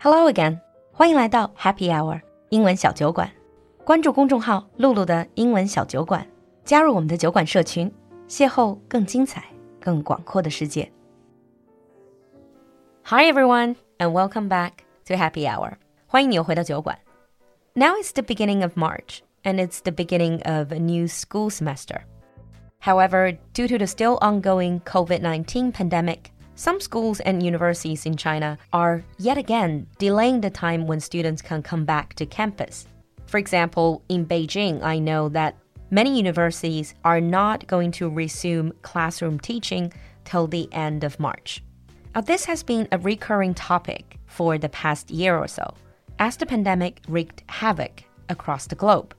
Hello again，欢迎来到 Happy Hour 英文小酒馆。关注公众号“露露的英文小酒馆”，加入我们的酒馆社群，邂逅更精彩、更广阔的世界。Hi everyone, and welcome back to Happy Hour. 欢迎你又回到酒馆。Now it's the beginning of March, and it's the beginning of a new school semester. However, due to the still ongoing COVID 19 pandemic, some schools and universities in China are yet again delaying the time when students can come back to campus. For example, in Beijing, I know that many universities are not going to resume classroom teaching till the end of March. Now, this has been a recurring topic for the past year or so, as the pandemic wreaked havoc across the globe.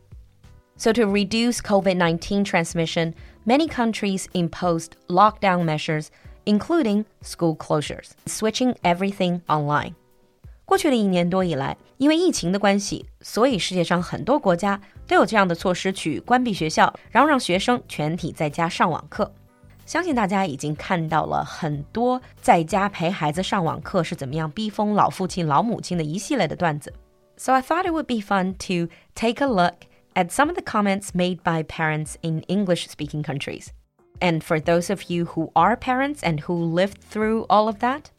So, to reduce COVID 19 transmission, many countries imposed lockdown measures including school closures, switching everything online. 过去的一年多以来，因为疫情的关系，所以世界上很多国家都有这样的措施去关闭学校，然后让学生全体在家上网课。相信大家已经看到了很多在家陪孩子上网课是怎么样逼疯老父亲、老母亲的一系列的段子。So I thought it would be fun to take a look at some of the comments made by parents in English speaking countries. And for those of you who are parents and who lived through all of that,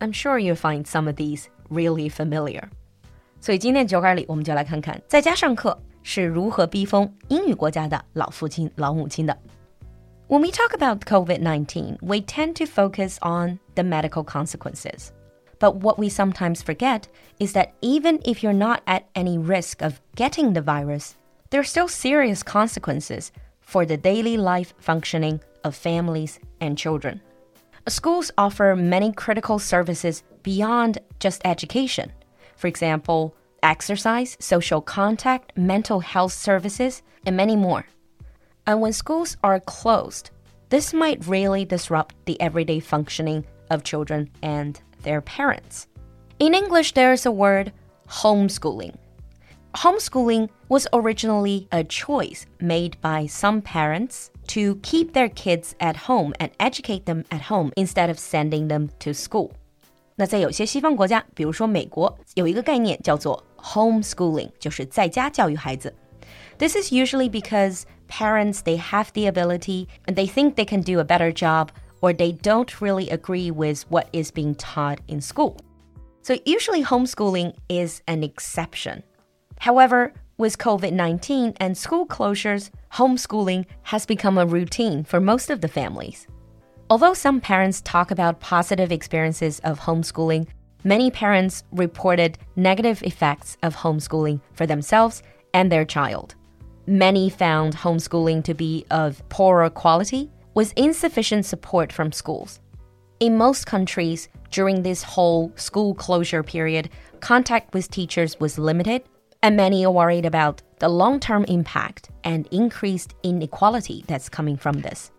I'm sure you'll find some of these really familiar. 所以今天酒馆里，我们就来看看在家上课是如何逼疯英语国家的老父亲、老母亲的。When we talk about COVID-19, we tend to focus on the medical consequences. But what we sometimes forget is that even if you're not at any risk of getting the virus, there are still serious consequences for the daily life functioning of families and children. Schools offer many critical services beyond just education. For example, exercise, social contact, mental health services, and many more. And when schools are closed, this might really disrupt the everyday functioning of children and their parents. In English, there's a word homeschooling homeschooling was originally a choice made by some parents to keep their kids at home and educate them at home instead of sending them to school. 那在有些西方国家，比如说美国，有一个概念叫做 homeschooling，就是在家教育孩子。This is usually because parents they have the ability and they think they can do a better job or they don't really agree with what is being taught in school. So usually homeschooling is an exception. However, with COVID 19 and school closures, homeschooling has become a routine for most of the families. Although some parents talk about positive experiences of homeschooling, many parents reported negative effects of homeschooling for themselves and their child. Many found homeschooling to be of poorer quality with insufficient support from schools. In most countries, during this whole school closure period, contact with teachers was limited and many are worried about the long term impact and increased inequality that's coming from this.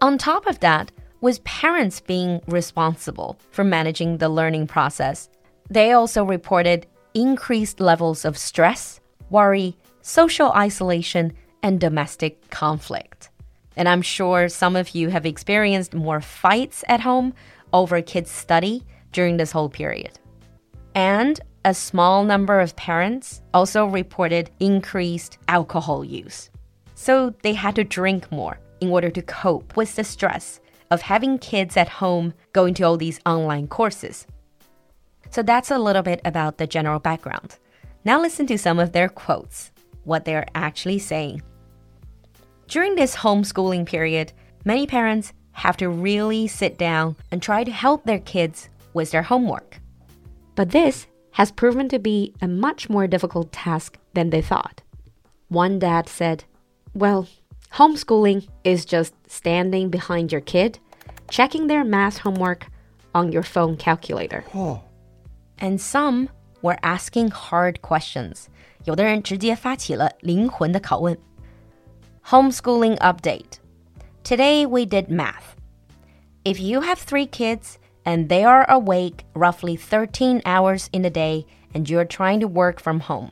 On top of that, with parents being responsible for managing the learning process, they also reported increased levels of stress, worry, social isolation, and domestic conflict. And I'm sure some of you have experienced more fights at home over kids' study during this whole period. And a small number of parents also reported increased alcohol use. So they had to drink more in order to cope with the stress of having kids at home going to all these online courses. So that's a little bit about the general background. Now listen to some of their quotes, what they're actually saying. During this homeschooling period, many parents have to really sit down and try to help their kids with their homework. But this has proven to be a much more difficult task than they thought. One dad said, Well, homeschooling is just standing behind your kid, checking their math homework on your phone calculator. Oh. And some were asking hard questions. 有的人直接发起了灵魂的拷问。Homeschooling update. Today we did math. If you have three kids, and they are awake roughly 13 hours in a day and you're trying to work from home.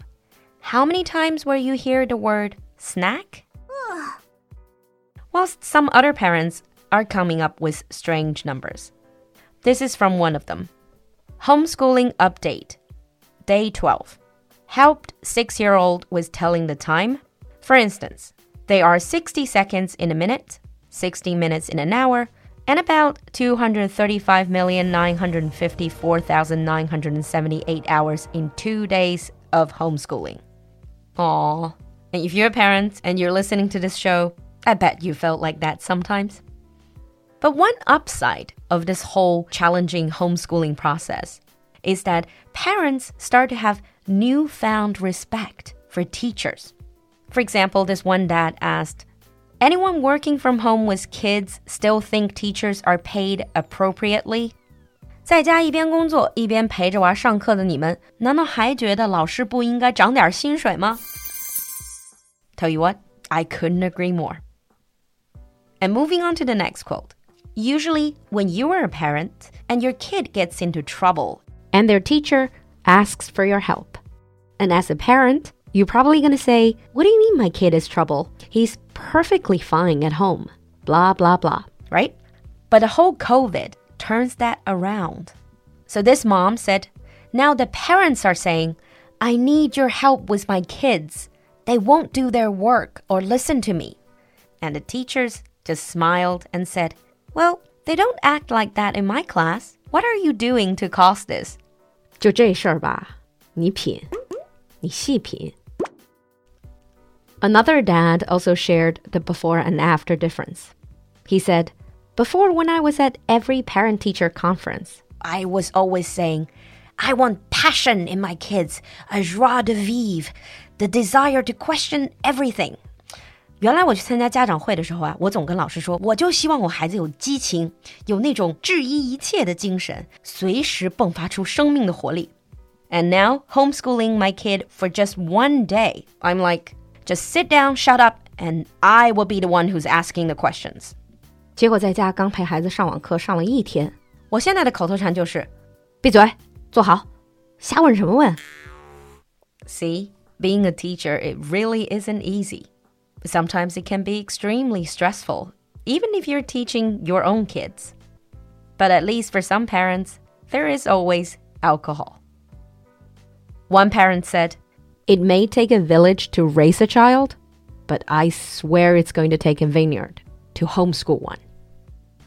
How many times will you hear the word snack? Whilst some other parents are coming up with strange numbers. This is from one of them. Homeschooling update. day 12. Helped six year old with telling the time. For instance, they are 60 seconds in a minute, 60 minutes in an hour, and about 235,954,978 hours in two days of homeschooling. Aww. And if you're a parent and you're listening to this show, I bet you felt like that sometimes. But one upside of this whole challenging homeschooling process is that parents start to have newfound respect for teachers. For example, this one dad asked, Anyone working from home with kids still think teachers are paid appropriately? 在家一边工作一边陪着娃上课的你们，难道还觉得老师不应该涨点薪水吗？Tell you what, I couldn't agree more. And moving on to the next quote. Usually, when you are a parent and your kid gets into trouble and their teacher asks for your help, and as a parent, you're probably going to say, What do you mean my kid is trouble? He's perfectly fine at home. Blah, blah, blah, right? But the whole COVID turns that around. So this mom said, Now the parents are saying, I need your help with my kids. They won't do their work or listen to me. And the teachers just smiled and said, well, they don't act like that in my class. What are you doing to cause this? 就这事儿吧，你品，你细品。 Another dad also shared the before and after difference. He said, Before, when I was at every parent teacher conference, I was always saying, I want passion in my kids, a joie de vivre, the desire to question everything. 原来我去参加家长会的时候啊，我总跟老师说，我就希望我孩子有激情，有那种质疑一切的精神，随时迸发出生命的活力。And now homeschooling my kid for just one day, I'm like, just sit down, shut up, and I will be the one who's asking the questions. 结果在家刚陪孩子上网课上了一天，我现在的口头禅就是闭嘴，坐好，瞎问什么问？See, being a teacher, it really isn't easy. Sometimes it can be extremely stressful, even if you're teaching your own kids. But at least for some parents, there is always alcohol. One parent said, It may take a village to raise a child, but I swear it's going to take a vineyard to homeschool one.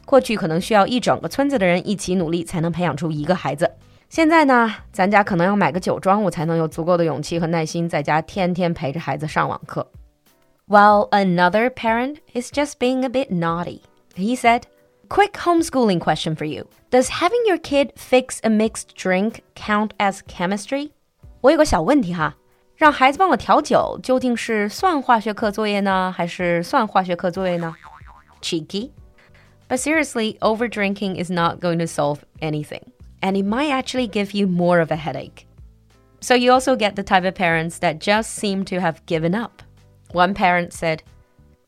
过去可能需要一整个村子的人一起努力才能培养出一个孩子。现在呢，咱家可能要买个酒庄，我才能有足够的勇气和耐心在家天天陪着孩子上网课。while another parent is just being a bit naughty. He said, Quick homeschooling question for you. Does having your kid fix a mixed drink count as chemistry? 我有个小问题哈， 让孩子帮我调酒，究竟是算化学课作业呢，还是算化学课作业呢？Cheeky. But seriously, overdrinking is not going to solve anything, and it might actually give you more of a headache. So you also get the type of parents that just seem to have given up. One parent said,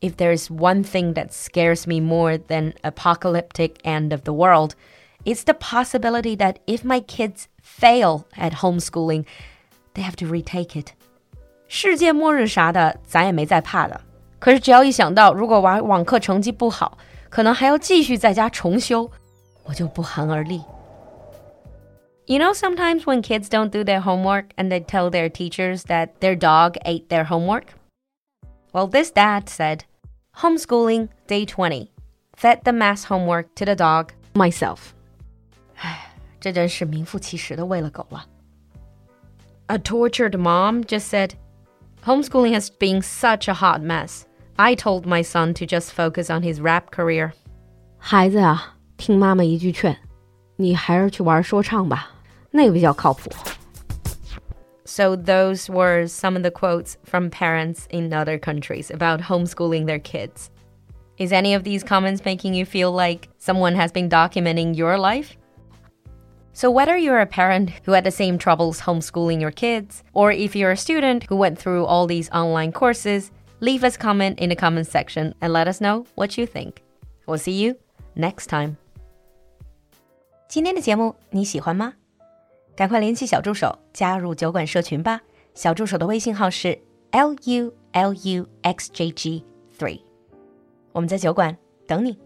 If there's one thing that scares me more than apocalyptic end of the world, it's the possibility that if my kids fail at homeschooling, they have to retake it. 世界末日啥的，咱也没在怕的。可是只要一想到如果娃网课成绩不好，可能还要继续在家重修，我就不寒而栗。You know, sometimes when kids don't do their homework and they tell their teachers that their dog ate their homework, well, this dad said, homeschooling day 20. Fed the mass homework to the dog myself. A tortured mom just said, Homeschooling has been such a hot mess. I told my son to just focus on his rap career. 孩子啊，听妈妈一句劝，你还是去玩说唱吧，那个比较靠谱。so, those were some of the quotes from parents in other countries about homeschooling their kids. Is any of these comments making you feel like someone has been documenting your life? So, whether you're a parent who had the same troubles homeschooling your kids, or if you're a student who went through all these online courses, leave us a comment in the comments section and let us know what you think. We'll see you next time. 今天的节目你喜欢吗？赶快联系小助手加入酒馆社群吧。小助手的微信号是 l u l u x j g three，我们在酒馆等你。